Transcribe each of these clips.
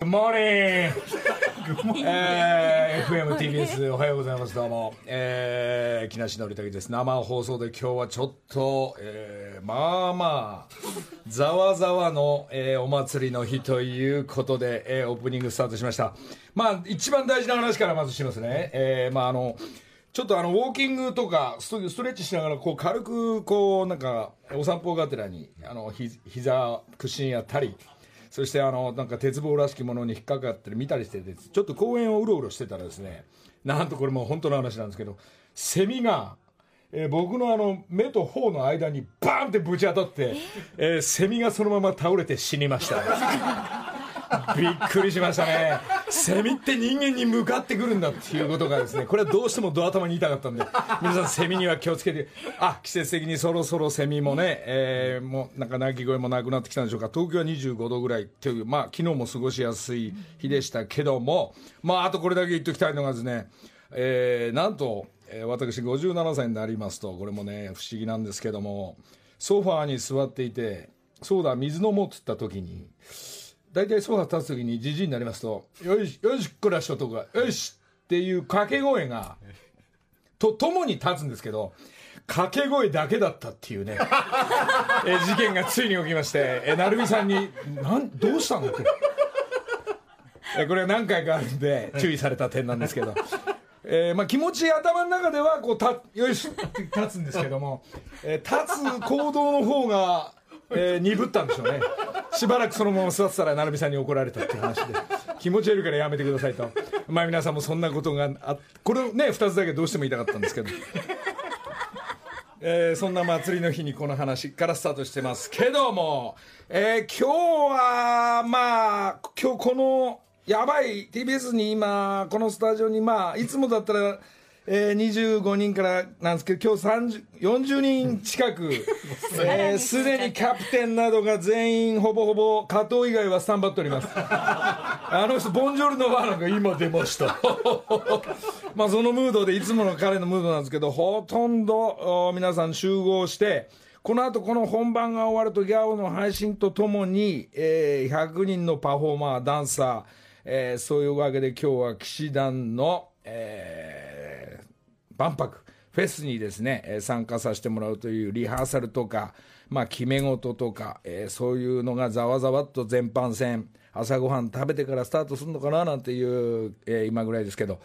Good morning! えー、FMTBS おはようございます。どうも。えー、木梨憲武です。生放送で今日はちょっと、えー、まあまあ、ざわざわの、えー、お祭りの日ということで、えー、オープニングスタートしました。まあ、一番大事な話からまずしますね。えー、まああの、ちょっとあの、ウォーキングとか、ストストレッチしながら、こう、軽く、こう、なんか、お散歩がてらに、あの、ひ、膝、屈伸やったり、そしてあのなんか鉄棒らしきものに引っかかったり見たりしててちょっと公園をうろうろしてたらですねなんとこれもう本当の話なんですけどセミが、えー、僕のあの目と頬の間にバーンってぶち当たって、えー、セミがそのまま倒れて死にました びっくりしましたね。セミって人間に向かってくるんだっていうことがですねこれはどうしてもド頭に言いたかったんで皆さんセミには気をつけてあ季節的にそろそろセミもね、えー、もうなんか鳴き声もなくなってきたんでしょうか。東京は25度ぐらいっていうまあ昨日も過ごしやすい日でしたけどもまああとこれだけ言っておきたいのがですね、えー、なんと、え、私57歳になりますとこれもね不思議なんですけどもソファーに座っていてそうだ水飲もうっつった時に大体ソファー立つ時にじじいになりますと「よしよしこらしとか「よし!」っていう掛け声がとともに立つんですけど掛け声だけだったっていうねえ事件がついに起きましてえ成美さんに「なんどうしたの?」ってえこれは何回かあるんで注意された点なんですけど。えーまあ、気持ち頭の中ではこうたよしって立つんですけども、えー、立つ行動の方がえー、鈍ったんでしょうね。しばらくそのまま座ってたら成美さんに怒られたっていう話で。気持ち悪いからやめてくださいと。まあ皆さんもそんなことがあこれをね2つだけどうしても言いたかったんですけど。えー、そんな祭りの日にこの話からスタートしてますけども、えー、今日はまあ今日このやばい TBS に今このスタジオにまあいつもだったらえー、25人からなんですけど、今日30 40人近く、す、えー、で、にキャプテンなどが全員ほぼほぼ加藤以外はスタンバっております。あの人、ボンジョルノバーナが今出ました。まあそのムードで、いつもの彼のムードなんですけど、ほとんど皆さん集合して、この後この本番が終わるとギャオの配信とともに、えー、100人のパフォーマー、ダンサー、えー、そういうわけで今日は騎士団の、えー万博フェスにですね、参加させてもらうというリハーサルとか、まあ、決め事とか、えー、そういうのがざわざわっと全般戦、朝ごはん食べてからスタートするのかななんていう、えー、今ぐらいですけど、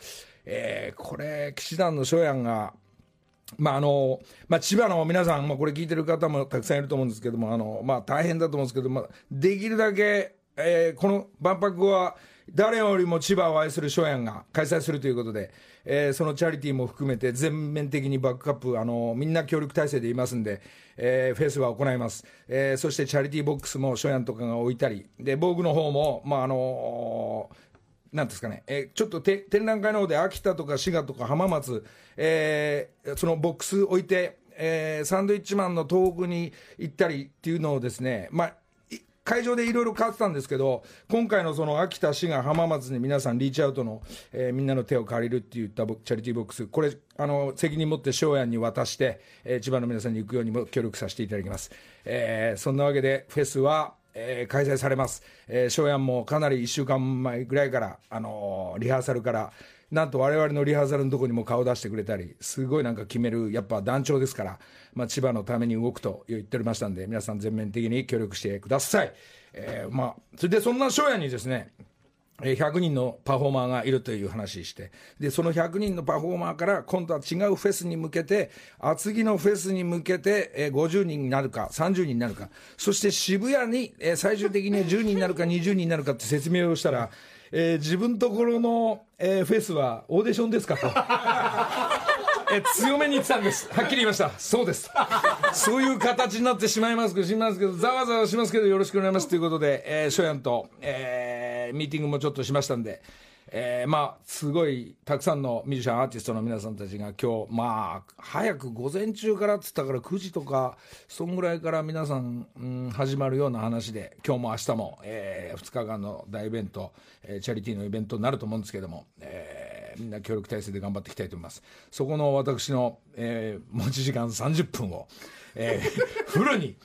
えー、これ、騎士団の初夜が、まああのまあ、千葉の皆さん、まあ、これ聞いてる方もたくさんいると思うんですけども、あのまあ、大変だと思うんですけど、まあ、できるだけ、えー、この万博は、誰よりも千葉を愛する初夜が開催するということで、えー、そのチャリティーも含めて全面的にバックアップ、あのみんな協力体制でいますんで、えー、フェスは行います、えー、そしてチャリティーボックスも初夜とかが置いたり、で防具の方も、まああのなんですかね、えー、ちょっとて展覧会の方で秋田とか滋賀とか浜松、えー、そのボックス置いて、えー、サンドイッチマンの遠くに行ったりっていうのをですね、まあ、会場でいろいろ変わってたんですけど、今回のその秋田、滋賀、浜松に皆さん、リーチアウトの、えー、みんなの手を借りるって言ったチャリティーボックス、これ、あの責任持って庄屋に渡して、えー、千葉の皆さんに行くようにも協力させていただきます。えー、そんなわけで、フェスは、えー、開催されます。えー、庄屋もかなり1週間前ぐらいから、あのー、リハーサルから、なんと我々のリハーサルのとこにも顔出してくれたり、すごいなんか決める、やっぱ団長ですから、まあ、千葉のために動くと言っておりましたんで、皆さん全面的に協力してください。えー、まあ、それでそんな翔也にですね、100人のパフォーマーがいるという話して、で、その100人のパフォーマーから、今度は違うフェスに向けて、厚木のフェスに向けて、50人になるか、30人になるか、そして渋谷に、最終的に10人になるか、20人になるかって説明をしたら、えー、自分ところの、えー、フェスはオーディションですかと。え強めに言ってたんです。はっきり言いました。そうです。そういう形になってしまいますけどしますけどざわざわしますけどよろしくお願いします。ということで、えー、ショヤンと、えー、ミーティングもちょっとしましたんでえー、まあすごいたくさんのミュージシャンアーティストの皆さんたちが今日まあ早く午前中からっつったから9時とかそんぐらいから皆さん、うん、始まるような話で今日も明日も、えー、2日間の大イベント、えー、チャリティーのイベントになると思うんですけども、えー、みんな協力体制で頑張っていきたいと思います。そこの私の、えー、持ち時間30分を、えー、フルに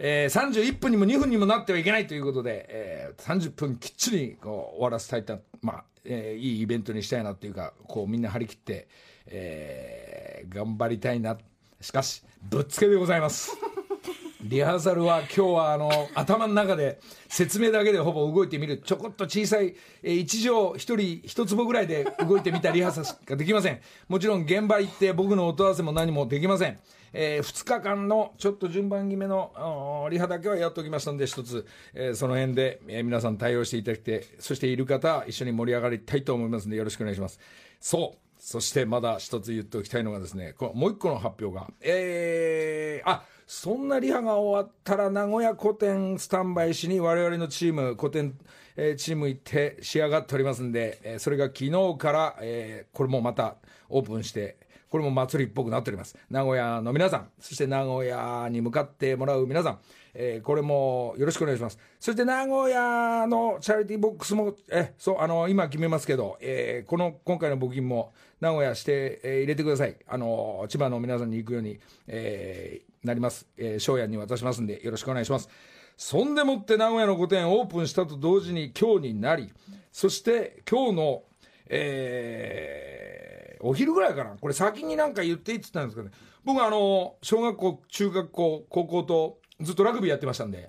えー、31分にも2分にもなってはいけないということで、えー、30分きっちりこう終わらせたいと、まあえー、いいイベントにしたいなっていうかこうみんな張り切って、えー、頑張りたいな。しかしぶっつけでございます。リハーサルは今日はあの頭の中で説明だけでほぼ動いてみる。ちょこっと小さい、えー、1畳1人1坪ぐらいで動いてみたリハーサルしかできません。もちろん現場行って僕の音合わせも何もできません。えー、2日間のちょっと順番決めのリハだけはやっておきましたんで一つ、えー、その辺で、えー、皆さん対応していただいてそしている方一緒に盛り上がりたいと思いますのでよろしくお願いします。そう。そしてまだ一つ言っておきたいのがですねこもう一個の発表が。えー、あそんなリハが終わったら名古屋古典スタンバイしに我々のチーム古典、えー、チーム行って仕上がっておりますんで、えー、それが昨日から、えー、これもまたオープンしてこれも祭りっぽくなっております。名古屋の皆さんそして名古屋に向かってもらう皆さん、えー、これもよろしくお願いします。そして名古屋のチャリティーボックスもえそうあの今決めますけど、えー、この今回の募金も名古屋して、えー、入れてください。あの千葉の皆さんに行くように、えー、なります、えー、翔也に渡しますんでよろしくお願いします。そんでもって名古屋の御殿オープンしたと同時に今日になりそして今日のえー、お昼ぐらいかな。これ先になんか言っていいって言ったんですけどね。僕あの小学校中学校高校とずっとラグビーやってましたんで。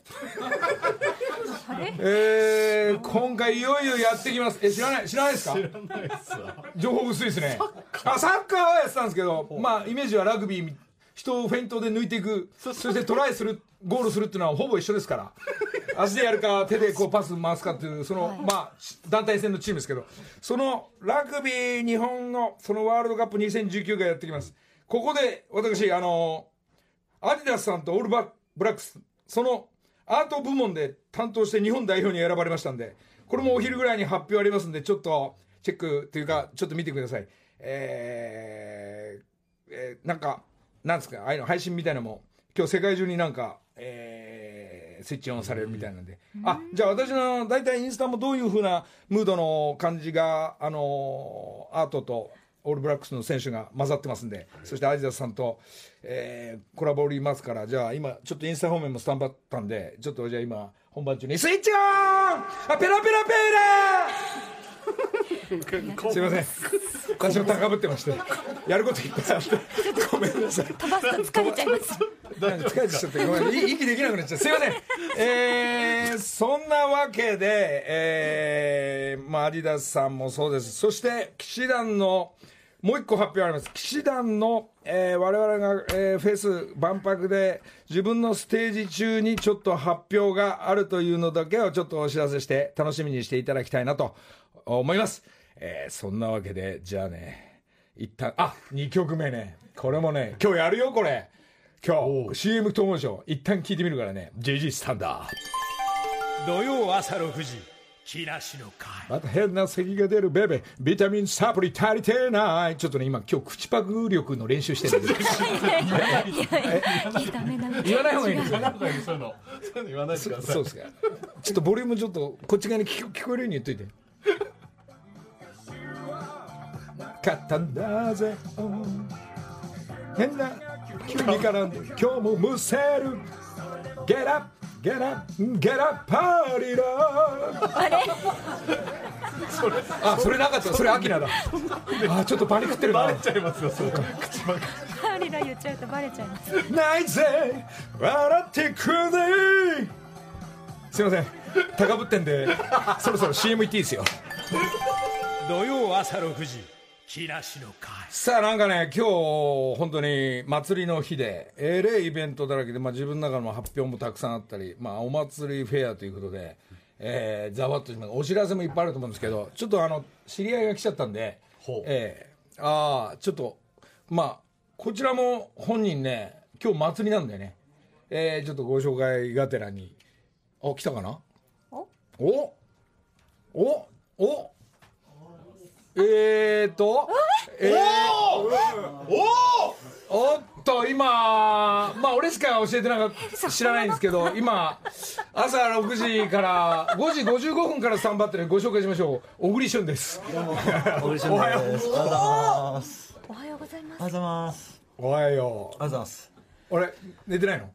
えー、今回いよいよやってきます。え知らない知らないですか？知らないです情報薄いですね。あサッカーはやってたんですけどまあイメージはラグビー人をフェイントで抜いていく。そしてトライするゴールするっていうのはほぼ一緒ですから。足でやるか手でこうパス回すかっていうその、まあ団体戦のチームですけど。そのラグビー日本のそのワールドカップ2019がやってきます。ここで私あのアディダスさんとオールバブラックスそのアート部門で担当して日本代表に選ばれましたんでこれもお昼ぐらいに発表ありますんでちょっとチェックというかちょっと見てください。えー、えー、なんかなんですかああいうの配信みたいなのも今日世界中になんか、えー、スイッチオンされるみたいなんで、あじゃあ私の大体インスタもどういうふうなムードの感じが、あのー、アートとオールブラックスの選手が混ざってますんで、そしてアジダスさんと、えー、コラボおりますから、じゃあ今、ちょっとインスタ方面もスタンバったんで、ちょっとじゃあ今、本番中にスイッチオン！あペラペラペラ すいません。私も高ぶってまして。やることいっぱいあってごめんなさい。飛ばすと疲れちゃいます疲れちゃってごめん息できなくなっちゃうすいませんえー、そんなわけでえー、まあアディダスさんもそうですそして騎士団のもう一個発表あります騎士団の、えー、我々が、えー、フェス万博で自分のステージ中にちょっと発表があるというのだけをちょっとお知らせして楽しみにしていた。だきた。いなと思います。えー、そんなわけで、じゃあね、一旦、あ、2曲目ね。これもね、今日やるよ、これ。今日、CM と思うでしょ。一旦聞いてみるからね。JG スタンダー。土曜朝6時。木梨の会また変な咳が出るベベビタミンサプリ足りてないちょっとね今今日口パク力の練習してるんで言わない方がいいですかそういうの言わないでくださいそうですかちょっとボリュームちょっとこっち側に聞聞こえるように言っといて勝ったんだぜ。変な急に絡んで今日もむせる。Get up Get up Get up パーリーだあれそれあそれなかった。それアキナだ。あちょっとパニックってるな。バレちゃいますよそれ口パーリーだ言っちゃうとバレちゃいます。ないぜ。笑ってくれすいません。高ぶってんでそろそろ CM 行っていいですよ。土曜朝6時さあなんかね今日本当に祭りの日でえれイベントだらけで、まあ、自分の中の発表もたくさんあったり、まあ、お祭りフェアということで、えー、ざわっとお知らせもいっぱいあると思うんですけどちょっとあの知り合いが来ちゃったんで、えー、ああちょっとまあこちらも本人ね今日祭りなんでね、えー、ちょっとご紹介がてらに。あ来たかな？お？お？お？お？えーと、えー、おおおっと今まあ俺しか教えてなかった知らないんですけど今朝6時から5時55分からスタンバってるご紹介しましょう小栗旬です。小栗旬おはようございます。おはようございます。おはよう。ございます。おはよう。ございます。俺寝てないの？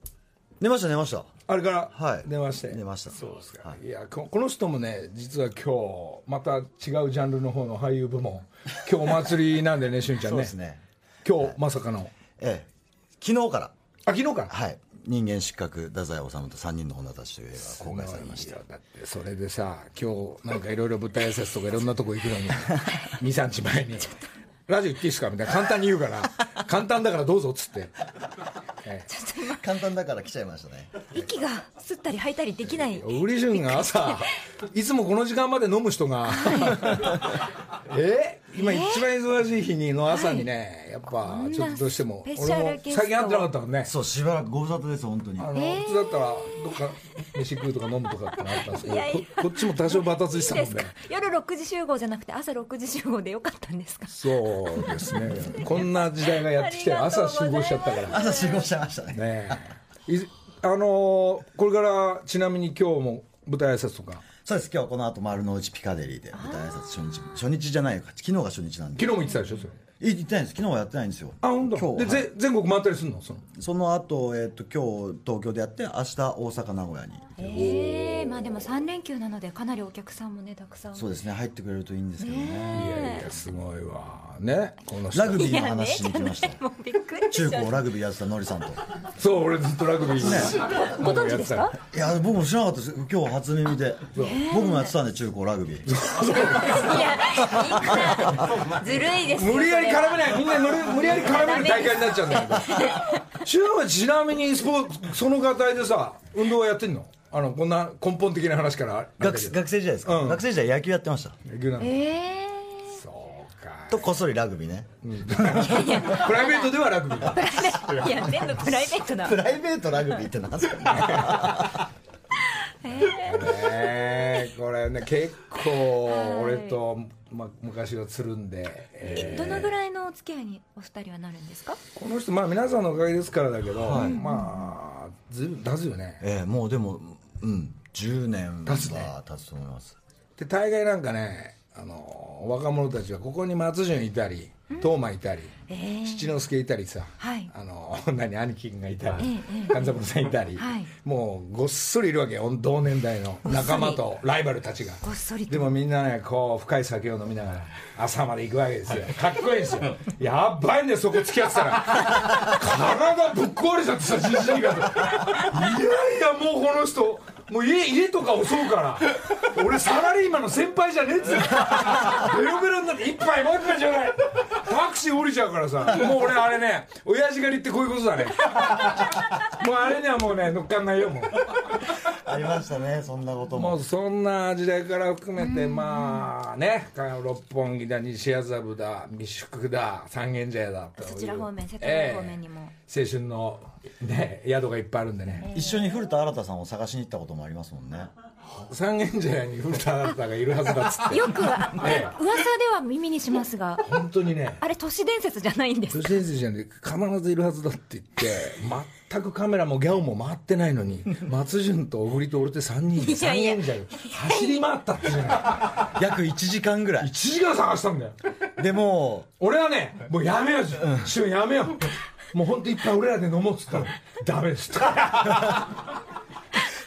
寝ました寝ましたあれからはい。電話して、出ました。そうですか、、はい。やここの人もね実は今日また違うジャンルの方の俳優部門 今日お祭りなんでね しゅんちゃんね。そうですね。今日まさかの。ええ。昨日から。あ昨日から。はい。人間失格太宰治と3人の女たちという映画が公開されましていやだってそれでさ今日なんかいろいろ舞台挨拶とかいろんなとこ行くのに 23日前に「ラジオ行っていいですか?」みたいな。簡単に言うから「簡単だからどうぞ」っつって、え 簡単だから来ちゃいましたね。息が吸ったり吐いたりできない。え、ウリジュンが朝 いつもこの時間まで飲む人が。え？今一番忙しい日にの朝にねやっぱちょっとどうしても。スペシャル俺もゲスト最近会ってなかったもんね。そうしばらくご無沙汰です本当に。あの、普通だったらどっか飯食うとか飲むとかってなったんですけどいやいや。ここっちも多少バタついてたもんね。ですか？夜6時集合じゃなくて朝6時集合でよかったんですか？そうですね。こんな時代がやってきて朝集合しちゃったから。朝集合しちゃいましたね。ねえ。いあのーこれからちなみに今日も舞台挨拶とか？そうです。今日この後丸の内ピカデリーで舞台挨拶初日初日じゃないよ。昨日が初日なんで。昨日も言ってたでしょそれ。い行ってないんです。昨日はやってないんですよ。あ本当？で、今日は。いぜ全国回ったりするの？その。その後、えっと今日東京でやって明日大阪名古屋にええまあでも3連休なのでかなりお客さんもねたくさん。そうですね入ってくれるといいんですけどね。いやいやすごいわ。ねこの人ラグビーの話しに来ました。もうびっくり中高ラグビーやってたのりさんと。そう俺ずっとラグビーねご存知ですか？いや僕も知らなかったです。今日初耳で。僕もやってたんで中高ラグビー。いやずるいですよ無理やり絡めないみんな無理無理やり絡める大会になっちゃうんだよ中はちなみにスポーツその方でさ運動はやってんの？あのこんな根本的な話から学学生時代ですか、うん。学生時代野球やってました。野球なのえそうか。とこっそりラグビーね。プライベートではラグビー。え いや全部プライベートだ。プライベートラグビーってなんですか？ねこれね結構俺と、ま、昔はつるんで、えー。どのぐらいのお付き合いにお二人はなるんですか？この人まあ皆さんのおかげですからだけど、まあずいぶん経つよね。ええもうでもうん10年は経つと思います。で大概なんかねあの若者たちはここに松潤いたり東馬いたり、七之助いたりさ、はい。あの 何兄貴がいたりええええ勘三郎さんいたり、はい。もうごっそりいるわけよ同年代の仲間とライバルたちが。ごっそりと。でもみんなねこう深い酒を飲みながら朝まで行くわけですよ。かっこいいですよ。やばいんだよそこ付き合ってたら。体ぶっ壊れちゃってさじじいがいやいやもうこの人もう家家とか襲うから俺サラリーマンの先輩じゃねえっつう。のベロベロになって一杯もう一杯ちょうだい降りちゃうからさ。もう俺あれね親父狩りってこういうことだね。もうあれにはもうね乗っかんないよもう。ありましたねそんなことも。もうそんな時代から含めてまあね六本木だ西麻布だ三宿だ三軒茶屋だそちら方面世田谷方面にも。ええ。青春のね宿がいっぱいあるんでね。一緒に古田新太さんを探しに行ったこともありますもんね三軒茶屋に古田新太がいるはずだっつって。よくは、ええ。噂では耳にしますが本当にね。あれ都市伝説じゃないんですか？都市伝説じゃなくて必ずいるはずだって言って全くカメラもギャオも回ってないのに松潤と小栗と俺って3人でいやいや。三軒茶屋走り回ったってじゃない。約1時間ぐらい。1時間探したんだよ。でも俺はねもうやめようしゅんやめよう。もう本当いっぱい俺らで飲もうっつったらダメですと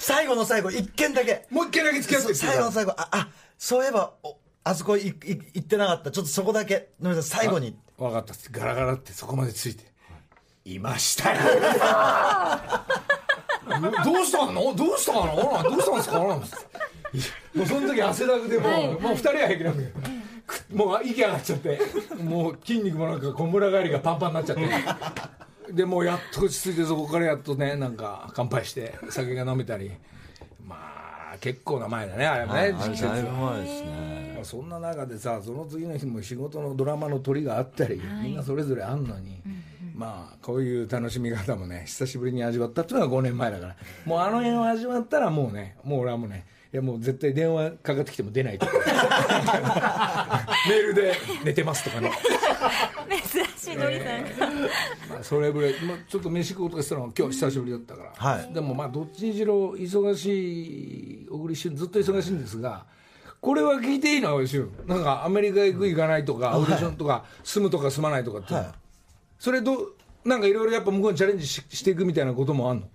最後の最後一件だけ。もう一回だけ付き合って最後の最後ああそういえばおあそこいい行ってなかった。ちょっとそこだけ。飲みさん最後に。分かったっつって。ガラガラってそこまでついて。いましたよ。どうしたの？どうしたの？どうしたんですか？なんつってもうその時汗だくでもう,、もう二人は平気なんだけどくもう息上がっちゃって。もう筋肉もなんかこむら返りがパンパンになっちゃってでもうやっと落ち着いてそこからやっとねなんか乾杯して酒が飲めたり。まあ結構な前だねあれもね時期節は前ですね。まあそんな中でさその次の日も仕事のドラマの撮りがあったり、みんなそれぞれあんのに、まあこういう楽しみ方もね久しぶりに味わったっていうのが5年前だから。もうあの辺を味わったらもうねもう俺はもうねいやもう絶対電話かかってきても出ないとか メールで寝てますとかね、珍しいのりさん、まあ、それぐらい、まあ、ちょっと飯食おうとかしたのが今日久しぶりだったから、はい。でもまあどっちにしろ忙しい小栗旬ずっと忙しいんですがこれは聞いていいの小栗旬。なんかアメリカ行く行かないとか、オーディションとか住むとか住まないとかっていうの。は、はい。それどうなんかいろいろやっぱ向こうにチャレンジししていくみたいなこともあんの？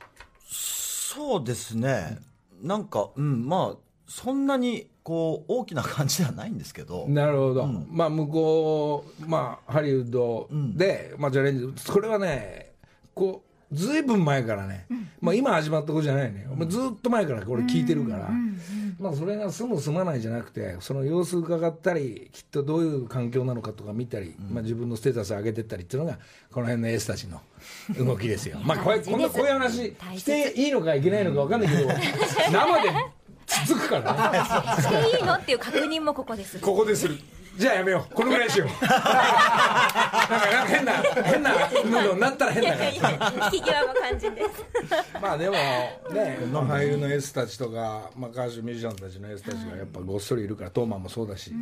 そうですね、なんか、うん、まあ、そんなにこう大きな感じではないんですけど、なるほど、まあ向こう、まあ、ハリウッドで、まあ、チャレンジ、これはね、こうずいぶん前からね、まあ、今始まったことじゃないね、もうずっと前からこれ聞いてるから、まあ、それが住む、住まないじゃなくて、その様子伺ったり、きっとどういう環境なのかとか見たり、まあ、自分のステータス上げてったりっていうのが、この辺のエースたちの 動きですよ。まあこれこんなこういう話していいのかいけないのか分かんないけど、生で続くからね。していいのっていう確認もここですここでする。じゃあやめよう。このぐらいにしよう。なんか、なんか変な、変なムードになったら変だから。引き際も肝心です まあでもね、まあ、俳優のエースたちとか、まあ、歌手ミュージシャンたちのエースたちがやっぱごっそりいるからトーマンもそうだし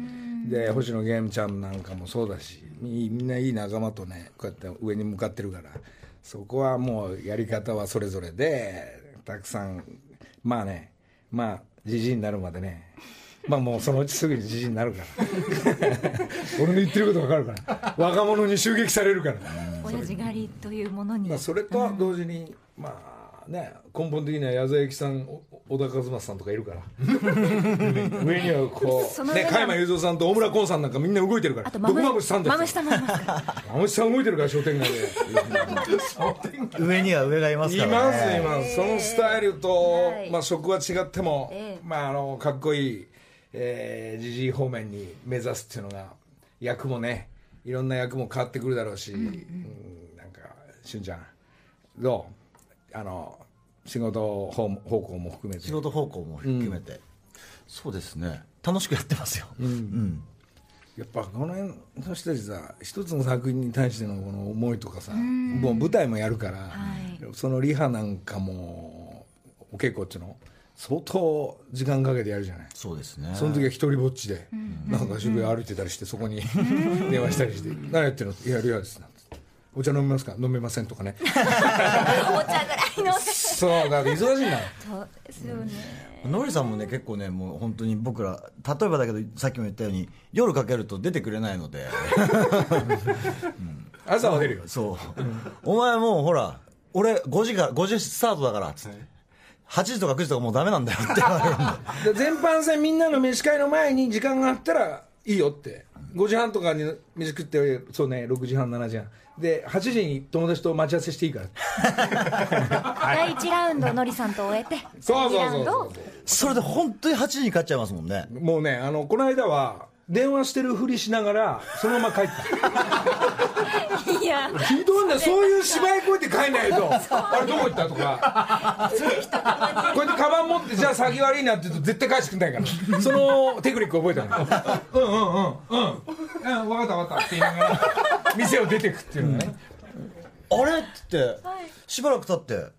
で星野源ちゃんなんかもそうだしみみんないい仲間とねこうやって上に向かってるからそこはもうやり方はそれぞれでたくさんまあねまあじじいになるまでね。まあもうそのうちすぐにじじいになるから。俺の言ってること分かるから。若者に襲撃されるから。親父狩りというものに。まあ、それと同時に、まあね、根本的には矢沢永吉さん、お小田和正さんとかいるから、上にはこう、ね、加山雄三さんと大村崑さんなんかみんな動いてるから、あと毒まむしさんですマムシさんもいますから。まむしさん動いてるから、商店街で。上には上がいますいからね。ます、います、そのスタイルと、はい。まあ、職は違っても、ええ。まあ、あのかっこいい、えー、ジジイ方面に目指すっていうのが、役もね、いろんな役も変わってくるだろうし、うんなんか、しゅんちゃん、どう？あの仕事方方向も含めて。仕。事方向も含めて、そうですね、楽しくやってますよ。うん。やっぱこの辺の人たちさ一つの作品に対してのこの思いとかさもう舞台もやるから、はい。そのリハなんかもお稽古っていうの相当時間かけてやるじゃない。そうですね。その時は一人ぼっちで、なんか渋谷歩いてたりしてそこに電話したりして「何やってるの?」いやリハです」なんてお茶飲みますか？飲めません」とかね。お茶ぐらいの。そうだから忙しいんだそうですよね。のりさんもね結構ねもう本当に僕ら例えばだけどさっきも言ったように夜かけると出てくれないので。朝は出るよ。そう、お前もうほら俺5時から5時スタートだからっつって、8時とか9時とかもうダメなんだよって言われるん でで全般戦みんなの飯会の前に時間があったらいいよって。5時半とかに飯食ってそうね6時半7時半で8時に友達と待ち合わせしていいから。第1ラウンドのりさんと終えてそうそれで本当に8時に帰っちゃいますもんね。もうねあのこの間は電話してるふりしながらそのまま帰った。いや。ひどいんだよそういう芝居こうやって帰んないと。あれどこ行ったとか。こうやってカバン持ってじゃあ先悪いなって言うと絶対返してくんないから。そのテクニック覚えたの。うんうんうんうん。うん分かった分かったって言いながら店を出てくっていうのがね、あれっつって、しばらく経って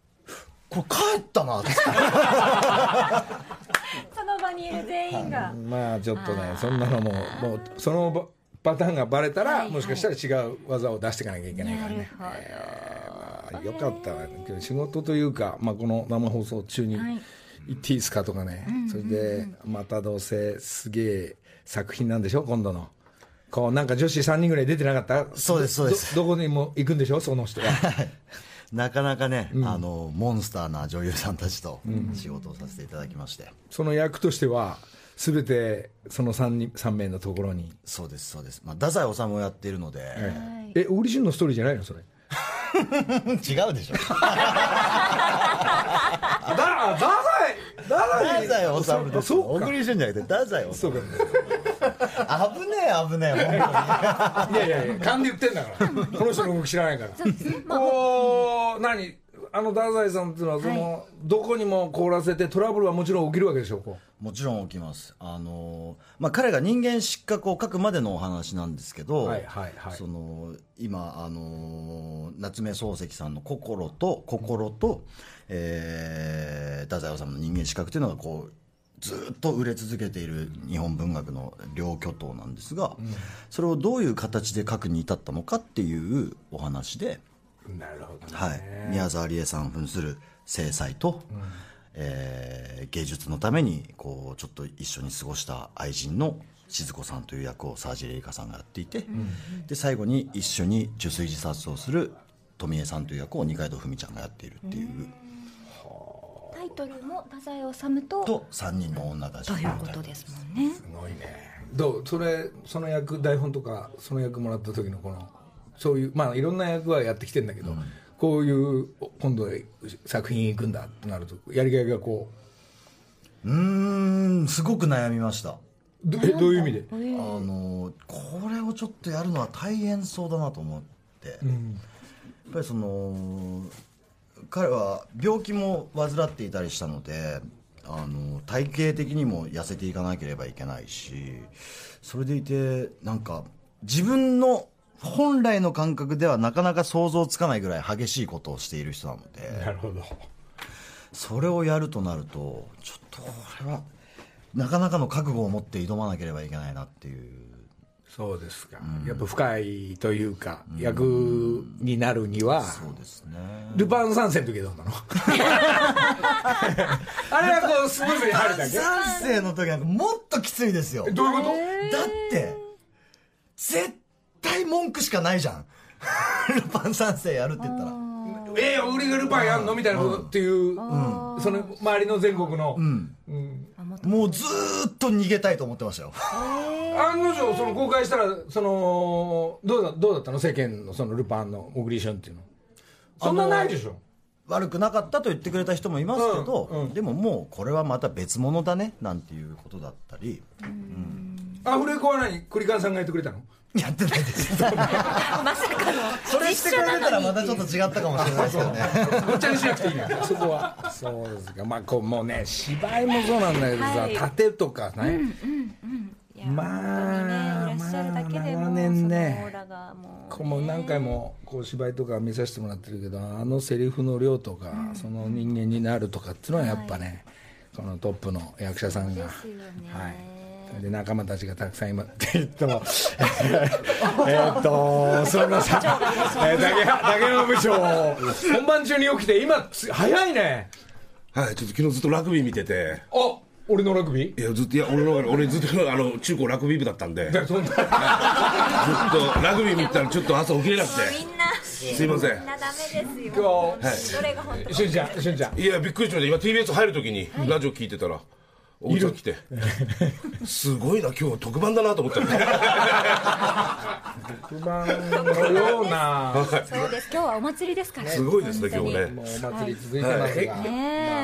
これ帰ったなっつって場にいる全員が。まあちょっとねそんなのももうそのパターンがバレたら、はいはい。もしかしたら違う技を出していかなきゃいけないからね。あよかったわけど仕事というか、まあ、この生放送中にはい行っていいですかとかね、それでまたどうせすげえ作品なんでしょ？今度の。こうなんか女子3人ぐらい出てなかった？そうですそうです。どどこにも行くんでしょ？その人は なかなかね、あのモンスターな女優さんたちと仕事をさせていただきまして、その役としては全てその 3, 人3名のところに。そうですそうです、まあ、太宰治をやっているので、えオーディションのストーリーじゃないのそれ？違うでしょ。だ太宰太宰。治ですそうか。小栗旬じゃなくて太宰治そうか危ねえ危ねえ 本いやいやいや勘で言ってんだから。この人の動き知らないから。こう何？あの太宰さんっていうのはその、どこにも凍らせてトラブルはもちろん起きるわけでしょもちろん起きます。あの、まあ、彼が人間失格を書くまでのお話なんですけど、はいはいはい。その今あの夏目漱石さんの心と心と、えー太宰治の人間失格というのがこうずっと売れ続けている日本文学の両巨頭なんですが、それをどういう形で書くに至ったのかっていうお話で、うなるほどね、はい、宮沢りえさん扮する制裁と、えー芸術のためにこうちょっと一緒に過ごした愛人の静子さんという役を沢尻エリカさんがやっていて、で最後に一緒に受水自殺をする富江さんという役を二階堂ふみちゃんがやっているっていう、タイトルも太宰治とと3人の女たちということですもんね。すごいね。どう？それその役台本とかその役もらった時のこのそういうまあいろんな役はやってきてんだけど、こういうお今度作品行くんだってなるとやりがいがこう。ーんすごく悩みました。うどえどういう意味で、あのこれをちょっとやるのは大変そうだなと思って、やっぱりその彼は病気も患っていたりしたのであの体型的にも痩せていかなければいけないしそれでいてなんか自分の本来の感覚ではなかなか想像つかないぐらい激しいことをしている人なのでなるほど。それをやるとなるとちょっとこれはなかなかの覚悟を持って挑まなければいけないなっていうそうですか、やっぱ深いというか、役になるにはそうですね。ルパン三世の時はどうなの？あれはこうスムーズに入るだけ？三世の時なんかもっときついですよ。だどういうこと？って絶対文句しかないじゃん。ルパン三世やるって言ったらえー、俺がルパンやんの？みたいなことっていう、その周りの全国の、もうずーっと逃げたいと思ってましたよ。案の定その公開したらそのどうだどうだったの？世間のそのルパンのオグリーションっていうの。そんなないでしょ悪くなかったと言ってくれた人もいますけど、うんうん。でももうこれはまた別物だねなんていうことだったり。アフレコは何？クリカンさんがやってくれたの？やってないです。まさかのそれしてくれてたらまたちょっと違ったかもしれないですけどね。ごっちゃにしなくていいね そこは。そうですか。まあこうもうね芝居もそうなんだけどさ、はい。盾とかね、いやまあ本当にねいらっしゃるだけでも、まあ長年ねもう、こうもう何回もこう芝居とか見させてもらってるけどあのセリフの量とか、その人間になるとかっていうのはやっぱね、このトップの役者さんが、ね。はい、で仲間たちがたくさんいます。って言っても えーっとそん。なさ、えー、竹竹野部長。本番中に起きて今つ早いね。はい、ちょっと昨日ずっとラグビー見てて、あ俺のラグビー？いや、ずっと、いや、俺の、俺ずっと、あの、中高ラグビー部だったんで、ずっでそんな。とラグビー見てたら、ちょっと朝起きれなくて、みんな。すいません。みん。なダメですよ。今どれが本当日しゅんちゃんしゅんちゃん。いや、びっくりしました。今 TBS 入るときに、ラジオ聞いてたら、おじさん来て、すごいな、今日特番だなと思ったね。特番のような。そうです。今日はお祭りですから。すごいですね、今日ね。もうお祭り続いてますが、ね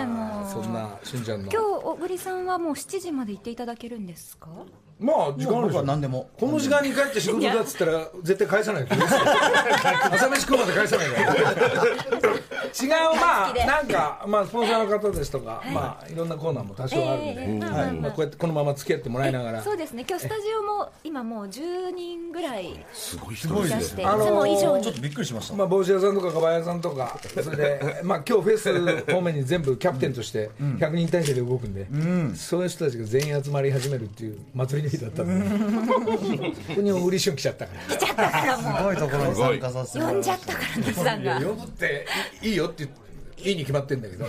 えもう。そんなしゅんちゃんの。今日小栗さんはもう7時まで行っていただけるんですか？まあ時間あるで何でも。この時間に帰って仕事だっつったら絶対返さない。か ら朝飯食うまで返さないから。違うまあなんかまあスポンサーの方ですとか、まあいろんなコーナーも多少あるんで、ええまあこうやってこのまま付き合ってもらいながら。そうですね。今日スタジオも今もう10人ぐらいすごい人いですね。らしていつあのーも以上に。ちょっとびっくりしました、まあ、帽子屋さんとかカバン屋さんとかそれで、まあ、今日フェス方面に全部キャプテンとして100人体制で動くんで、そういう人たちが全員集まり始めるっていう祭りの日だったんでここに小栗旬来ちゃったから。すごいところに参加させて呼んじゃったからねさんが。呼ぶっていいよっていいに決まってんだけど。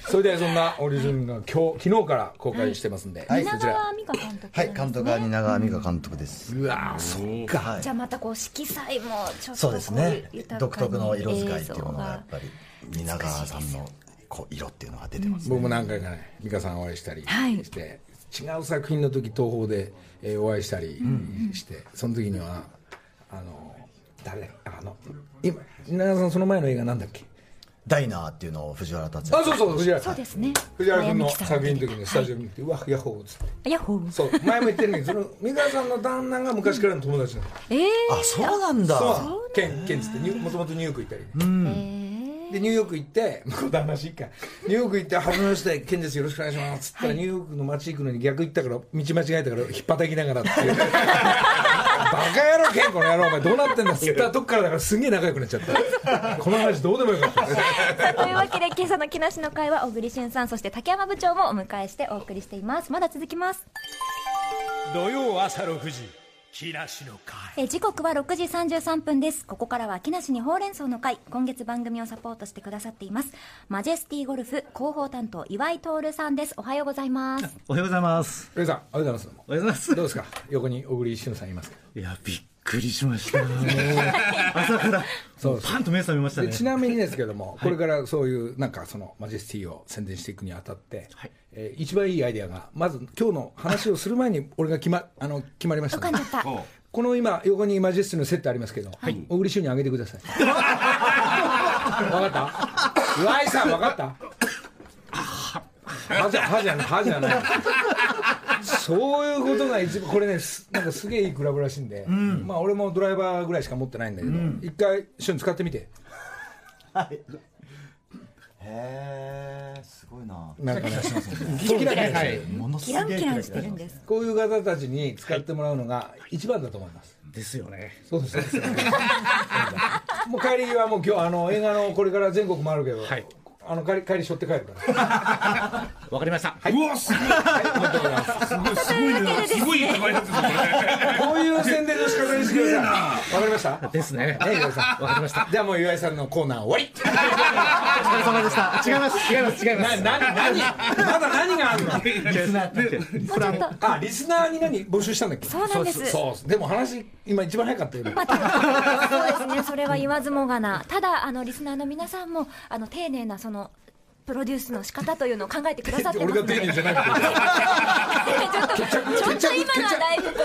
それでそんなオリジンが今日昨日から公開してますんで、はい。こちら。蜷川美香監督。はい監督は蜷川美香監督です、うわーそっか、はい。じゃあまたこう色彩もちょっとそうですね。独特の色使いっていうものがやっ映ぱり蜷川さんのこう色っていうのが出てます、僕も何回かね美香さんお会いしたりはい。して、違う作品の時東宝で、えーお会いしたりして、その時にはあの誰あの今蜷川さんその前の映画なんだっけ？ダイナーっていうのを藤原竜也あそうそう藤原そうですね。藤原君の作品の時にスタジオに来て、うわヤッホーっつって。ヤッホー。そう前も言ってるんだけどその美香さんの旦那が昔からの友達なの。えー。あそうなんだ。そう。ケンケンっつってニュもともとニューヨーク行ったり、えーでニューヨーク行って向こうで話いいか。ニューヨーク行って初めましてケンです。よろしくお願いします。っつったら、ニューヨークの街行くのに逆行ったから道間違えたから引っ叩きながらっていう。バカ野郎ケンこの野郎お前どうなってんだ。っつったとこからだからすんげえ仲良くなっちゃった。この話どうでもよかったというわけで今朝の木梨の会は小栗旬さんそして竹山部長もお迎えしてお送りしています。まだ続きます。土曜朝6時木梨の会え時刻は6時33分です。ここからは木梨にほうれん草の会。今月番組をサポートしてくださっています。マジェスティゴルフ広報担当岩井徹さんです。おはようございます。おはようございます。レイさんありがとうございます。おはようございます。どうですか？横に小栗旬さんいますかいや、びっくりしました。朝から、そうパンと目覚めましたね。でちなみにですけども、これからそういうなんかそのマジェスティを宣伝していくにあたって、えー一番いいアイデアがまず今日の話をする前に俺が決まあの決まりましたね。この今横にマジェスティのセットありますけど、小栗旬にあげてください。分かった？岩井さん分かった？歯じゃ歯じゃない歯じゃない。そういうことが一番これねすなんかすげえいいクラブらしいんで、まあ俺もドライバーぐらいしか持ってないんだけど、一回旬使ってみて。へえすごいな。なんかね。キラキラはいものすキげえランキランしてるんです。こういう方たちに使ってもらうのが一番だと思います。ですよね。そうです。そうです。もう帰りはもう今日あの映画のこれから全国回るけど、はいあの帰り帰り背負って帰るから。わかりました。うわすごい。はい、ありがとうござい。ます。すごい。すごい。なすごい。い。っぱい。やつですここうい。う宣伝の仕方にしてください。わかりました。ですね。ね、岩井さん。わかりました。じゃあもう岩井さんのコーナー終わり。お疲れ様でした。違い。ます。違い。ます。違い。まな、す。な、何、まだ何があるの。これあの、あ、リスナーに何募集したんだっけ。そうなんですそう、でも話、今一番早かったよ。今そうですね、それは言わずもがな、ただ、あのリスナーの皆さんも、あの丁寧なそのプロデュースの仕方というのを考えてくださってます 俺が丁寧じゃなくて。ちょっと、ちょっと今のはだいぶこ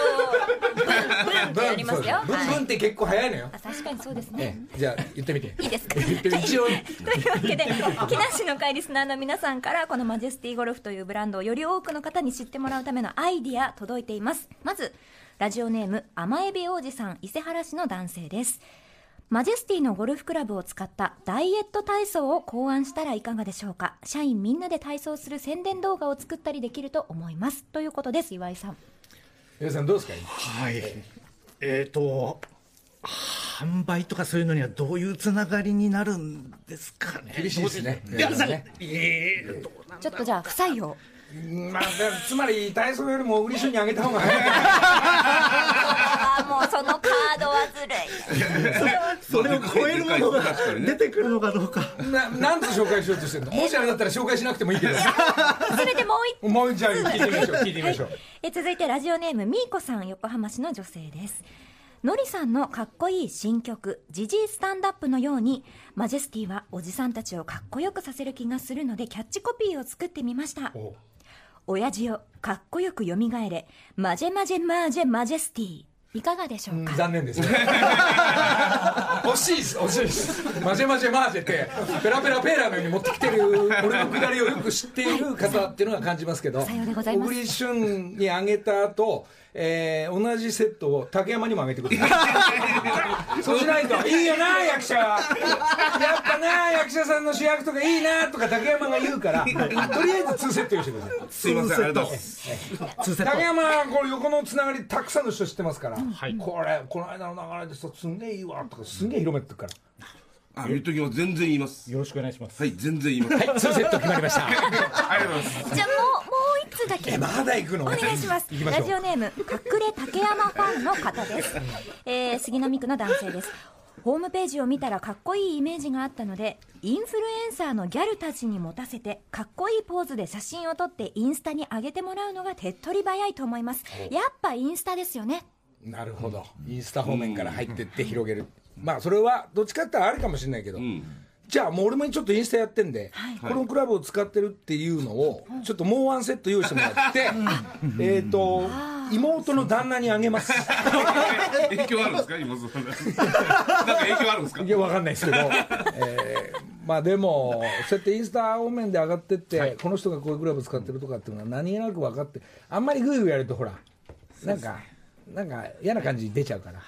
う、ブンブンってやりますよ。ブンブンはいって結構早いのよ。あ確かにそうですえね。えじゃあ言ってみて。いいですか？一応。というわけで、木梨の会リスナーの皆さんから、このマジェスティゴルフというブランドをより多くの方に知ってもらうためのアイディア届いています。まず、ラジオネーム、甘エビ王子さん、伊勢原市の男性です。マジェスティのゴルフクラブを使ったダイエット体操を考案したらいかがでしょうか？社員みんなで体操する宣伝動画を作ったりできると思います。ということです、岩井さん。岩井さんどうですか？今はい。えっと、販売とかそういうのにはどういうつながりになるんですかね？厳しいですね。いや、ねえーどうなんちょっとじゃあ、不採用。まあ、つまり体操よりも小栗旬にあげた方が早い。ああ、もうその。それを超えるものが確かにね出てくるのかどうか。な、なんと紹介しようとしてるの？もしあれだったら紹介しなくてもいいけど。せめてもう一もうじゃあ聞いてみましょう。聞いてみましょう。え続いてラジオネームみーこさん横浜市の女性ですのりさんのかっこいい新曲「ジジイスタンダップ」のようにマジェスティはおじさんたちをかっこよくさせる気がするのでキャッチコピーを作ってみましたお親父よかっこよくよみがえれマジェマジェマージェマジェスティいかがでしょうか、残念ですね。惜しいです、惜しいです。マジェマジェマージェって、ペラペラペーラーのように持ってきてる、俺のくだりをよく知っている方っていうのが感じますけど、小栗旬にあげた後、えー、同じセットを竹山にもあげてください。そうしないと、いいよな、役者は。やっぱな、役者さんの主役とかいいな、とか竹山が言うから、とりあえず2セット用意してください。すいませんありがとうございます。竹山はこれ横のつながりたくさんの人知ってますから、はい。これこの間の流れでさすんげえいいわとかすんげえ広めてるからあ言っときます全然言います。よろしくお願いします。はい全然言います。はい2セット決まりました。ありがとうございます。じゃあもうもう一つだけ。えまだ行くの？お願いします。行きましょう。ラジオネーム隠れ竹山ファンの方です、えー、杉並区の男性です。ホームページを見たらかっこいいイメージがあったのでインフルエンサーのギャルたちに持たせてかっこいいポーズで写真を撮ってインスタに上げてもらうのが手っ取り早いと思います。やっぱインスタですよね。なるほど。インスタ方面から入ってって広げるまあそれはどっちかって言ったらありかもしれないけど、じゃあもう俺もちょっとインスタやってんで、このクラブを使ってるっていうのをちょっともうワンセット用意してもらってえっと妹の旦那にあげます。影響あるんですか？今そのなんか影響あるんですか？いや、わかんないですけど、えーまあでも、そうやってインスタ方面で上がってって、この人がこういうクラブ使ってるとかっていうのは何気なく分かって、あんまりグイグイやると、ほら、なんか、なんか嫌な感じ出ちゃうから、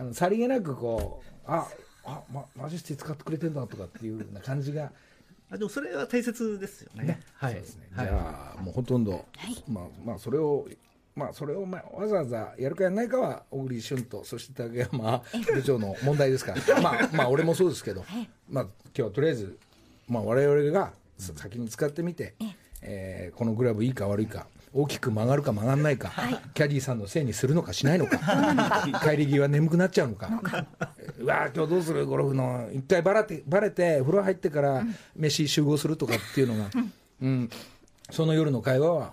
あのさりげなくこう、ああ、ま、マジェスティ使ってくれてんだとかっていうような感じが、あでもそれは大切ですよね。はい。じゃあ、もうほとんど、まあ、まあ、それを、まあ、それを、まあ、わざわざやるかやらないかは、小栗旬と、そして竹山部長の問題ですから、まあ、まあ、俺もそうですけど、まあ、今日はとりあえず、まあ、我々が先に使ってみて、えーこのグラブいいか悪いか、大きく曲がるか曲がらないか、キャディーさんのせいにするのかしないのか、帰り際眠くなっちゃうのか、うわー今日どうする？ゴルフの、一回バレて、バレて、風呂入ってから飯集合するとかっていうのが、うん、その夜の会話は、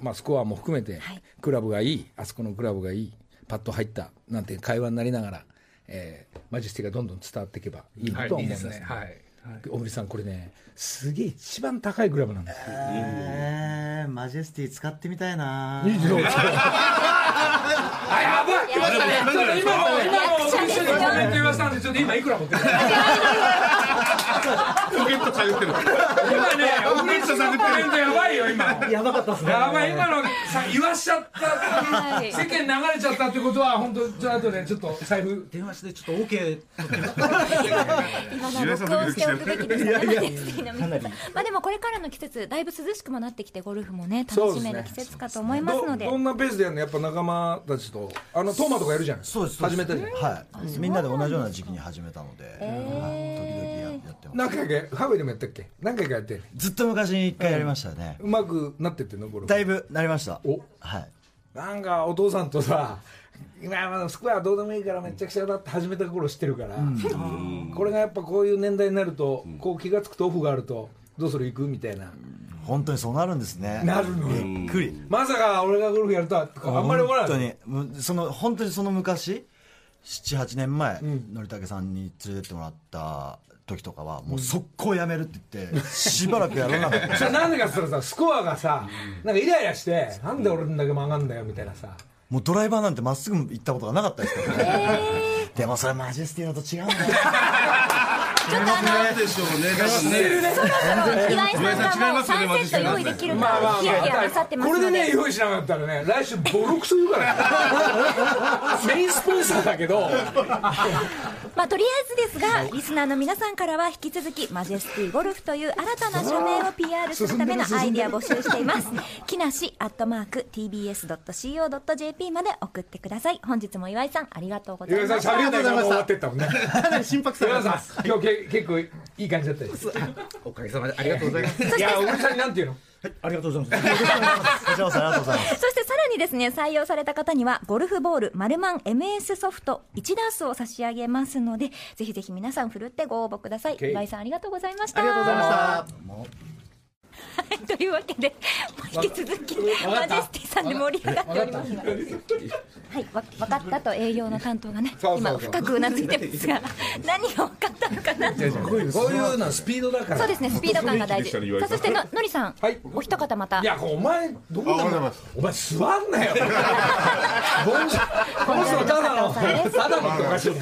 まあ、スコアも含めて、クラブがいい、あそこのクラブがいい、パッと入ったなんていう会話になりながら、えーマジェスティがどんどん伝わっていけばいいなとは思います,、はいいいですね。はい小栗さんこれねすげえ一番高いグラブなんですよ。えー、マジェスティ使ってみたいな。あやばい。来ましたね。ちょっと今の今の小栗さんにコメント言わせたんでちょっと今いくら持ってるポケット探ってる今ね小栗さんのコメントやばいよ今やばかったっすね。やばい今のさ言わしちゃった。はい。世間流れちゃったってことは本当ちょっと後でちょっと財布。電話してちょっと OK 今のは録音しておくべきでしたねまあでもこれからの季節だいぶ涼しくもなってきてゴルフもね楽しめる季節かと思いますので。どどんなペースでやるの？やっぱ仲間たちと。あのトーマとかやるじゃん。そうです始めたじゃんはい。みんなで同じような時期に始めたので、はい、時々や何回かハワイでもやったっけ？何回かやって。ずっと昔に一回やりましたね、うまくなってってんの？ゴルフだいぶなりました。お。はい。なんかお父さんとさ今スコアはどうでもいいからめっちゃくちゃだって始めた頃知ってるから、これがやっぱこういう年代になると、こう気が付くとオフがあるとどうする行くみたいな。本当にそうなるんですね。なるのびっくり。まさか俺がゴルフやるとはあんまり思わない。本当に。むその本当にその昔？78年前、のりたけさんに連れてってもらった時とかはもう速攻やめるって言ってしばらくやらなかった。それなんでかっつったらさスコアがさなんかイライラしてなんで俺だけ曲がんだよみたいなさ。もうドライバーなんてまっすぐ行ったことがなかったですからね、でもそれマジェスティのと違うんだよ なんでしょうね多分ね岩井さんがもう3セット用意できるからヒヤヒヤなさってますこれでね用意しなかったらね来週ボロクソ言うからねメインスポンサーだけどまあとりあえずですがリスナーの皆さんからは引き続きマジェスティゴルフという新たな署名を PR するた。めのアイディア募集しています木梨アットマーク TBS.CO.JP まで送ってください本日も岩井さんありがとうございました岩井さん喋りたいからもう終わってったもんねかなり心拍数岩井がさん今日け結構いい感じだったです。おかげさまでありがとうございます。いや小栗さんになんて言うの？ありがとうござい。ありがとうございます。そ。してさらにですね採用された方にはゴルフボールマルマン MS ソフト1ダースを差し上げますのでぜひぜひ皆さんふるってご応募ください。岩井さんありがとうございました。ありがとうございましたはいというわけで引き続きマジェスティさんで盛り上がっております。がはいわ分かったと営業の担当がね今深くうなずいてますが何が分かったのかな？こういうのはスピードだから。そうですねスピード感が大事。さあそしてののりさん、はい。お一方また。いやお前どうございもますお前座んなよ。この人ただのただのっておかしい。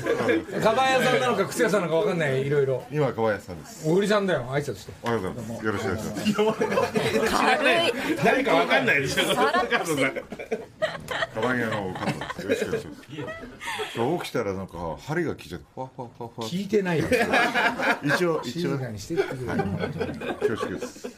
カバン屋さんなのか靴屋さんなのか分かんないいろいろ。今小林さんです。小栗さんだよ挨拶して。おはようございます。よろしくお願いします。軽い。誰かわかんない。でしょさらっとしてるカバン屋の加藤です。よろしくお願い。し。起きたらなんか針が来ちゃって、ふわふわふわふわ。聞い。てない。よ一応一応静かにしてってくれよ恐縮です。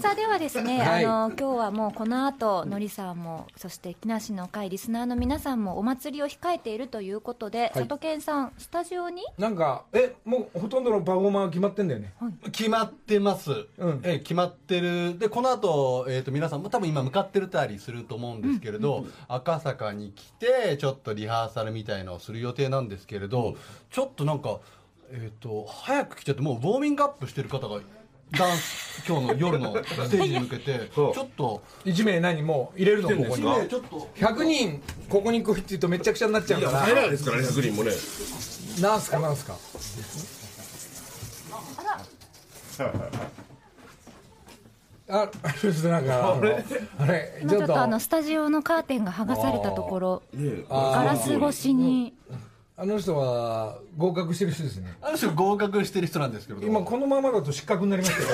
さあではですね、はい。あの今日はもうこの後のりさんもそして木梨の会リスナーの皆さんもお祭りを控えているということで、佐藤健さんスタジオに？なんかえもうほとんどのパフォーマーは決まってんだよね。決まってます、うん。ええ決まってる。でこの後、えー、と皆さんも多分今向かってるたりすると思うんですけれど、赤坂に来てちょっとリハーサルみたいのをする予定なんですけれど、ちょっとなんか、えー、と早く来ちゃってもうウォーミングアップしてる方がダンス今日の夜のステージに向けてちょっと1名何もう入れるのここに。ねちょっと。100人ここに来いって言うとめちゃくちゃになっちゃうから。入らないですからねスクリーンもね。なんすかなんすか？ああちょっとなんかあのあれ今ちょっとあのスタジオのカーテンが剥がされたところガラス越しにあの人は合格してる人ですね。ある種合格してる人なんですけれど今このままだと失格になりますけど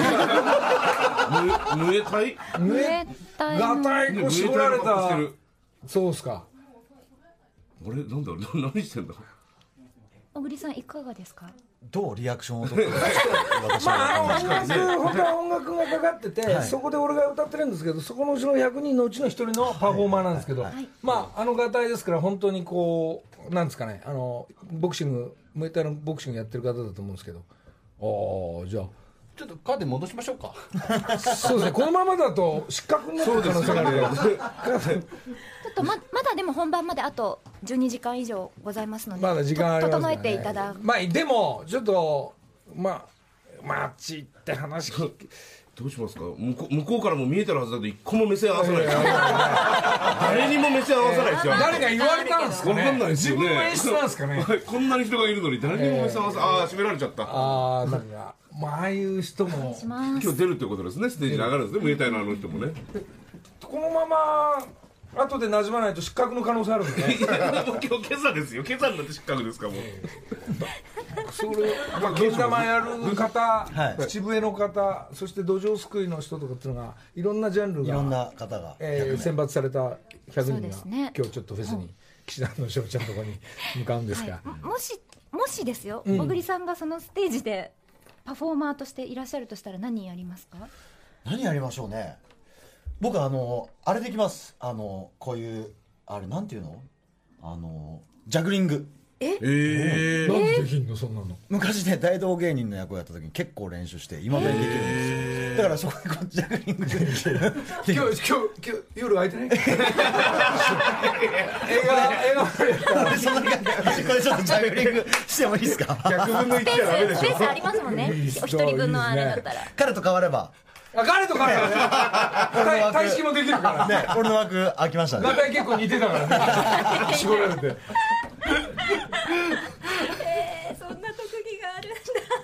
ムエタイムエタイのガタイこう絞られた。そうっすか。俺なんだ？な何してんだ？小栗さんいかがですか？どうリアクションを取って私は音楽本当は音楽がかかってて、そこで俺が歌ってるんですけどそこの後ろ100人のうちの1人のパフォーマーなんですけど、まああのガタイですから本当にこうなんですかねあのボクシングムエタイのボクシングやってる方だと思うんですけど。ああじゃちょっとカーテン戻しましょうか。あそうですねこのままだと失格になる可能性があるちょっとままだでも本番まであと12時間以上ございますのでまだ時間ありますね、整えていただく。まあでもちょっとまあまああっち行って話聞きどうしますか？向こう向こうからも見えてるはずだと一個も目線合わせない。ですよ誰にも目線合わせないですよ。誰か言われたんですかね？わかんないですよね。自分の演出なんですかね？はい。こんなに人がいるのに誰にも目線合わせ、ああ閉められちゃった。ああなんかまあああいう人も。今日出るってことですね。ステージに上がるんですね。ムエタイのあの人もね。このまま後で馴染まないと失格の可能性あるんでね 今日今朝ですよ。今朝になって失格ですかもう。それまあけん玉やる方、はい。口笛の方そして土壌すくいの人とかっていうのがいろんなジャンルがいろんな方が、えー選抜された100そう人が、ですね。今日ちょっとフェスに岸田の翔ちゃんのところに向かうんですが、はい、もしもしですよ、小栗さんがそのステージでパフォーマーとしていらっしゃるとしたら何やりますか？何やりましょうね僕あのあれできます。あのこういうあれなんていうの？あのジャグリング。え？えなんでできんの？そんなの。昔ね大道芸人の役をやった時に結構練習していまだにできるんですよ。だからそこにこうジャグリング。できる今日今日今日夜空いてない？映画映画そんな感じこれちょっとジャグリングしてもいいですか100分の1スペじゃダメでしょペースありますもんねお一人分のあれだったら彼と変わればあ彼と彼はね。体体式もできるから。ねね俺の枠空きましたね。結構似てたからね。絞られて。えーそんな特技があるん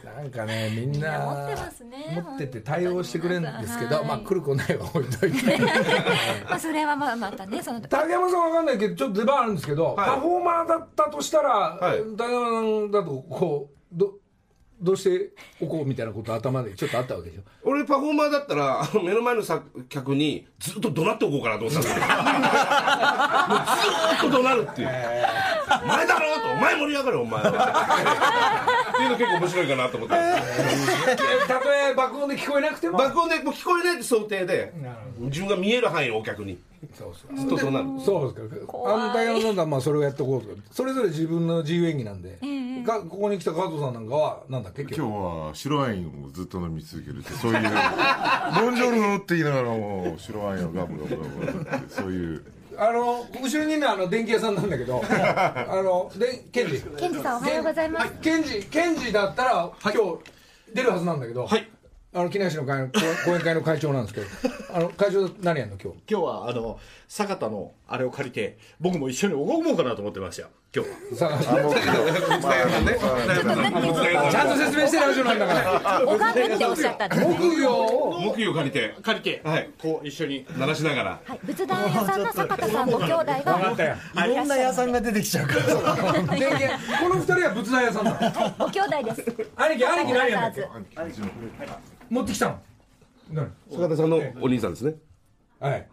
だ。なんかねみんな持ってますね。持ってて対応してくれるんですけど、はいまあ来る子ないは置いといて。まあそれはまあまたねその竹山さんわかんないけどちょっと出番あるんですけど、はい。パフォーマーだったとしたら、はい。竹山さんだとこうどどうしておこうみたいなこと頭でちょっとあったわけでしょ？俺パフォーマーだったらあの目の前のさ客にずっと怒鳴っておこうかなと思ってたんですよ。もうずっと怒鳴るっていう「お前だろ!」と「お前盛り上がるお前は」っていうの結構面白いかなと思ったんでたとえ爆音で聞こえなくても。爆音でもう聞こえないって想定で自分が見える範囲のお客にそうそう。ずっと怒鳴るそうですかあの竹山さんはまあそれをやっておこうとそれぞれ自分の自由演技なんで、がここに来た加藤さんなんかはなんだっけ？今日は白ワインをずっと飲み続けるってそういう「ボンジョルノ」って言いながらも白ワインをガブガブガブガブってそういう。あの後ろにねあの電気屋さんなんだけど。あのでケンジ。ケンジさんおはようございます。ケンジケンジだったら、今日出るはずなんだけど、はいあの木梨の会の講講演会の会長なんですけど。あの会長何やんの今日？今日はあの坂田のあれを借りて僕も一緒に動こうかなと思ってましたよ。今日は。ちゃんと説明してラジオなんだから。拝むっておっしゃったんですね。木魚を木魚を借りて。借りて、はい。こう一緒に。鳴らしながら。はい。仏壇屋さんの坂田さんご兄弟が。い。ろんな屋さんが出てきちゃうから。この二人は仏壇屋さんなの？ご兄弟です。兄貴兄貴何やんだっけ？持ってきたの。何？坂田さんのお兄さんですね。はい。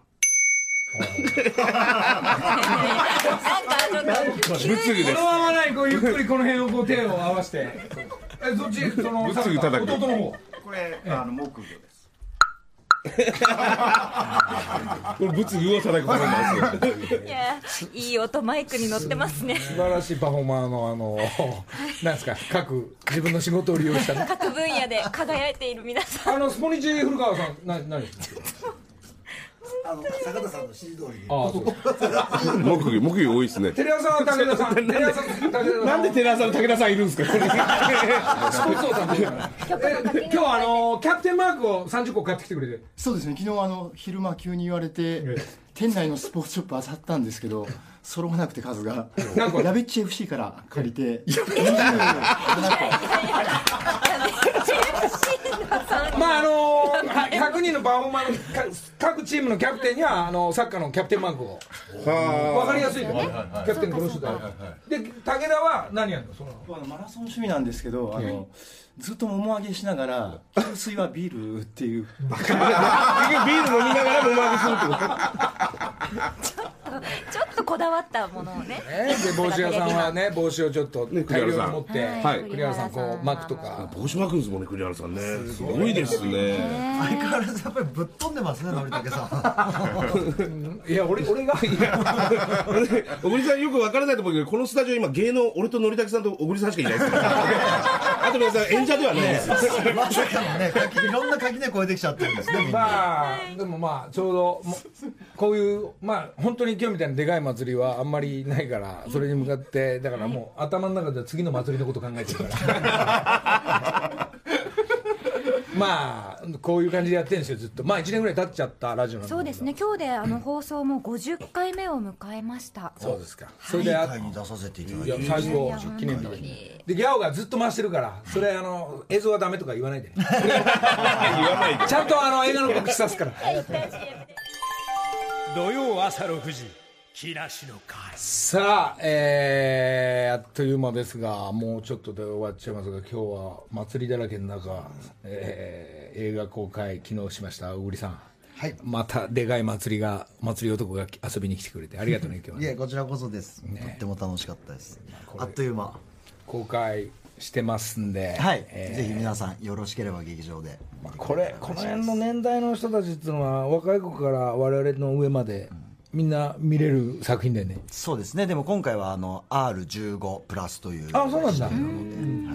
なんかち このままないこうゆっくりこの辺をこう手を合わせて。えそっちその仏具叩く。弟の方。これ、あの木魚で。す。これ仏具を叩くパフォーマンスいやいい音マイクに乗ってますね。素晴らしいパフォーマーのあのなんですか各自分の仕事を利用した。ね各分野で輝いている皆さん。あのスポニチ古川さんな何ですか？あの、坂田さんの指示通りに。ああそう。木魚木魚多いですね。テレ朝は武田さんテレ朝武田さん。なんでテレ朝の武田さんいるんですか？スポーツ王さん今日あのキャプテンマークを30個買ってきてくれて。そうですね。昨日あの昼間急に言われて店内のスポーツショップあさったんですけど揃わなくて数が。ラベッチ FC から借りてまああのは100人のパフォーマーのか各チームのキャプテンにはあのサッカーのキャプテンマークを。分かりやすいから。ねキャプテンこの人だで武田は何やるの？その。あのマラソン趣味なんですけどあのずっともも上げしながら給水はビールっていう。ビール飲みながらもまげするってこと ちょっとこだわったものをね。ねで帽子屋さんはね帽子をちょっとね大量栗原さん。に持ってはい。栗原さんこう巻くとか。帽子巻くんですもんね栗原さんね。すごいですね。相変わらずやっぱりぶっ飛んでますね のりたけさん。いや俺俺が 小栗さんよく分からないと思うけどこのスタジオ今芸能俺とのりたけさんと小栗さんしかいないですからあと皆さん演者ではない。ですまさかのね垣いろんな垣根超えてきちゃってるんですねまあでもまあちょうどもこういうまあ本当に今日みたいなでかい祭りはあんまりないからそれに向かってだからもう頭の中では次の祭りのこと考えてるから。まあこういう感じでやってるんですよずっと。まあ1年ぐらい経っちゃったラジオなんそうですね。今日であの放送も50回目を迎えました。そうですか。それであ会に出させていただいいやて最後記念日に。でギャオがずっと回してるからそれあの映像はダメとか言わないで。ね 言わないで。ちゃんとあの映画の告知さすから土曜朝6時木梨の会。さあ、えー、あっという間ですがもうちょっとで終わっちゃいますが今日は祭りだらけの中、えー映画公開昨日しました。小栗さん。はい。またでかい祭りが祭り男が遊びに来てくれてありがとうね今日はね。いやこちらこそです、とっても楽しかったです。あっという間。公開してますんで、はい、えー。ぜひ皆さんよろしければ劇場でこれこの辺の年代の人たちっていうのは若い子から我々の上までみんな見れる作品だよね。そうですね。でも今回はあの R15 プラスというあそうなんだ。は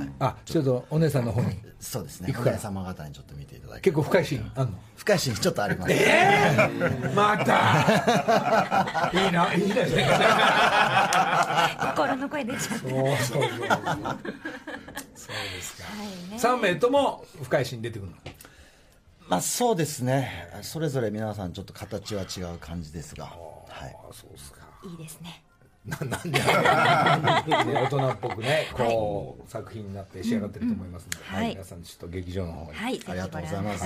い。あちょっとお姉さんの方に。そうですね。お姉様方にちょっと見ていただき結構深いシーン？あんの？深いシーンちょっとあります。また！いいないいですね。心の声出ちゃって。そうそうそう。そうですか。はいね。3名とも深いシーン出てくるの？まあそうですね。それぞれ皆さんちょっと形は違う感じですが、はい、そうですか。いいですね。ななんで ね大人っぽくねこう、作品になって仕上がってると思いますので、はい。皆さんちょっと劇場の方に、はい、ありがとうございます。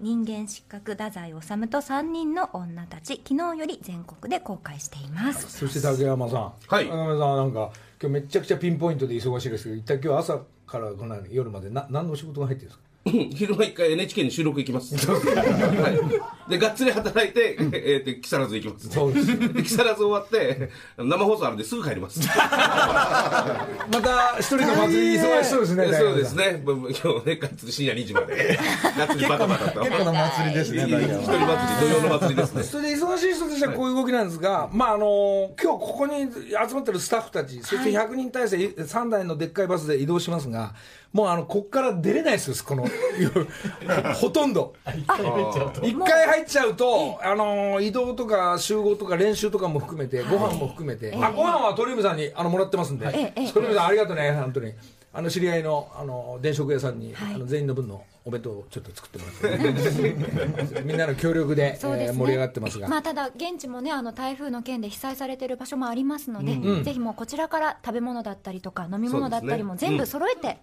人間失格太宰治と3人の女たち、昨日より全国で公開しています。そして竹山さん。はい。竹山さんはなんか今日めちゃくちゃピンポイントで忙しいですけど一体今日朝からこの夜までな何の仕事が入ってるんですか？昼間一回 NHK に収録行きます。はい。で、がっつり働いて、えーで、木更津行きます。そうですで、木更津終わって、生放送あるんですぐ帰ります。また一人の祭り忙しそうですねそうですね。今日ね、がっつり深夜2時まで。がっつりバタバタと。結構な祭りですね一人祭り、土曜の祭りですね。それで忙しい人としてはこういう動きなんですが、まああの今日ここに集まってるスタッフたちそして100人体制3台のでっかいバスで移動しますがもうあのこっから出れないですよこの ほとんど。一回入っちゃうと。あの移動とか集合とか練習とかも含めてご飯も含めて、あご飯は鳥海さんにあのもらってますんで、ええ鳥海さんありがとうね本当に。あの知り合いのあの電飾屋さんに、あの全員の分のお弁当をちょっと作ってもらって。みんなの協力でえー盛り上がってますが、まあ、ただ現地もねあの台風の件で被災されてる場所もありますので、ぜひもうこちらから食べ物だったりとか飲み物だったりも全部揃えて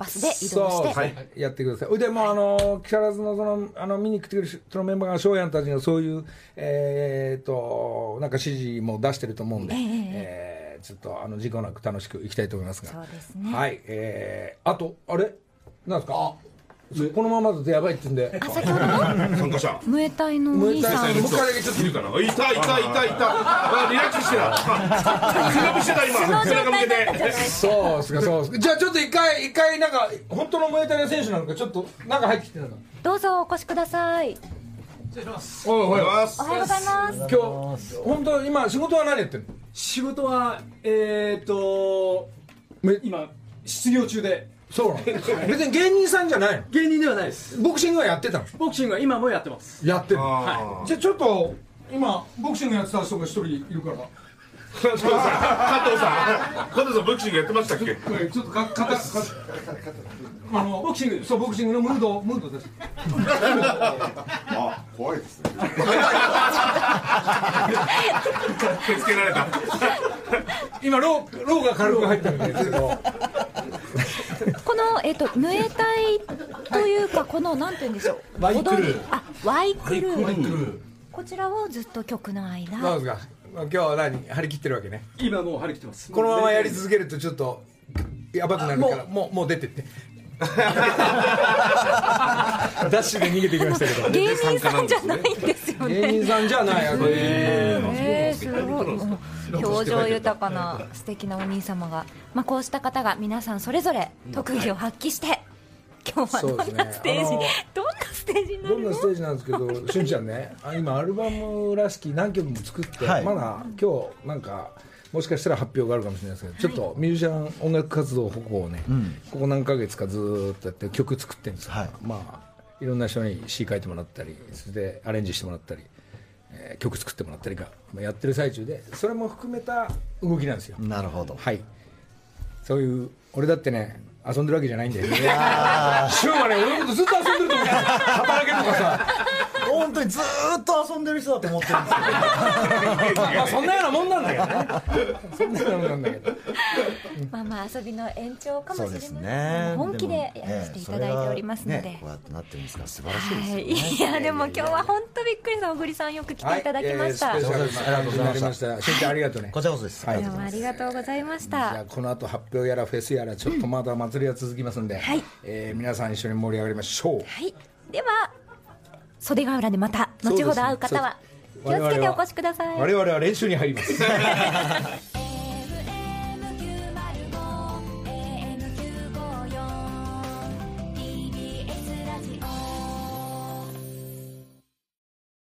バスで移動して、そうやってください。でもうあの木更津のそのあの見に来てくれる人のメンバーが翔やんたちがそういうえー、となんか指示も出してると思うんで、えええーちょっとあの事故なく楽しくいきたいと思いますが。そうですね。はいえー、あとあれ？なんですか？あこのままだとやばいって言うんで。あ先ほどの？参加者。ムエタイのお兄さん。もう一回だけちょっといるかな。いたいたいたい。たあリラックスしてた。背伸びしてた今。背中向けて。そうですかそうですか。じゃあちょっと一回一回なんか本当のムエタイの選手なのかちょっと中入ってきてるのか。どうぞお越しください。おいおい。おいおはようございます。今日本当今仕事は何やってんの？仕事はえー、と今失業中でそう。なの別に芸人さんじゃないの？芸人ではないです。ボクシングはやってたの？ボクシングは今もやってます。やってるあじゃあちょっと今ボクシングやってた人が一人いるから。加藤さん。加藤さん加藤さんボクシングやってましたっけ？ちょっとかかか あのボクシングそうボクシングのムードムードです。あ怖いですね。手つけられた。今ローローが軽く入ってるんですけど この、えっとムエタイというかこのなんて言うんでしょう。ワイクルー。踊り。あワイクルー。こちらをずっと曲の間。どうですか今日は何張り切ってるわけね。今もう張り切ってます。このままやり続けるとちょっとやばくなるからもうもう出てって ダッシュで逃げてきましたけど。芸人さんじゃないんですよね。芸人さんじゃないえー、すごい。表情豊かな素敵なお兄様が、まあ、こうした方が皆さんそれぞれ特技を発揮して今日はどんなステージ、どんなステージどんなステージなんですけど、しゅんちゃんね、あ今、アルバムらしき何曲も作って、はい。まだ今日なんか、もしかしたら発表があるかもしれないですけど、ちょっとミュージシャン音楽活動方向をね、ここ何ヶ月かずーっとやって、曲作ってるんですよ、はい。まあ、いろんな人に詩書いてもらったり、それでアレンジしてもらったり、えー曲作ってもらったりが、まあやってる最中で、それも含めた動きなんですよ。なるほど。はい。そういう俺だってね遊んでるわけじゃないんだよねシュウはね俺のことずっと遊んでると思う働けとかさ本当にずーっと遊んでる人だと思ってるんですけど まあそんなようなもんなんだけどね。そんなようなもんなんだけど。まあまあ遊びの延長かもしれないそうですね。本気でやらせていただいておりますので、ねこうやってなってるんですから素晴らしいですはよね、い、いやでも今日は本当びっくりした小栗さんよく来ていただきました、はいありがとうございました。しんちゃんありがとうね。こちらこそです、はいどうもありがとうございましじゃあたこの後発表やらフェスやらちょっとまだ祭りは続きますんで、はい。えー皆さん一緒に盛り上がりましょう。はい。では袖ヶ浦でまた後ほど会う方は気をつけてお越しください。我々は練習に入ります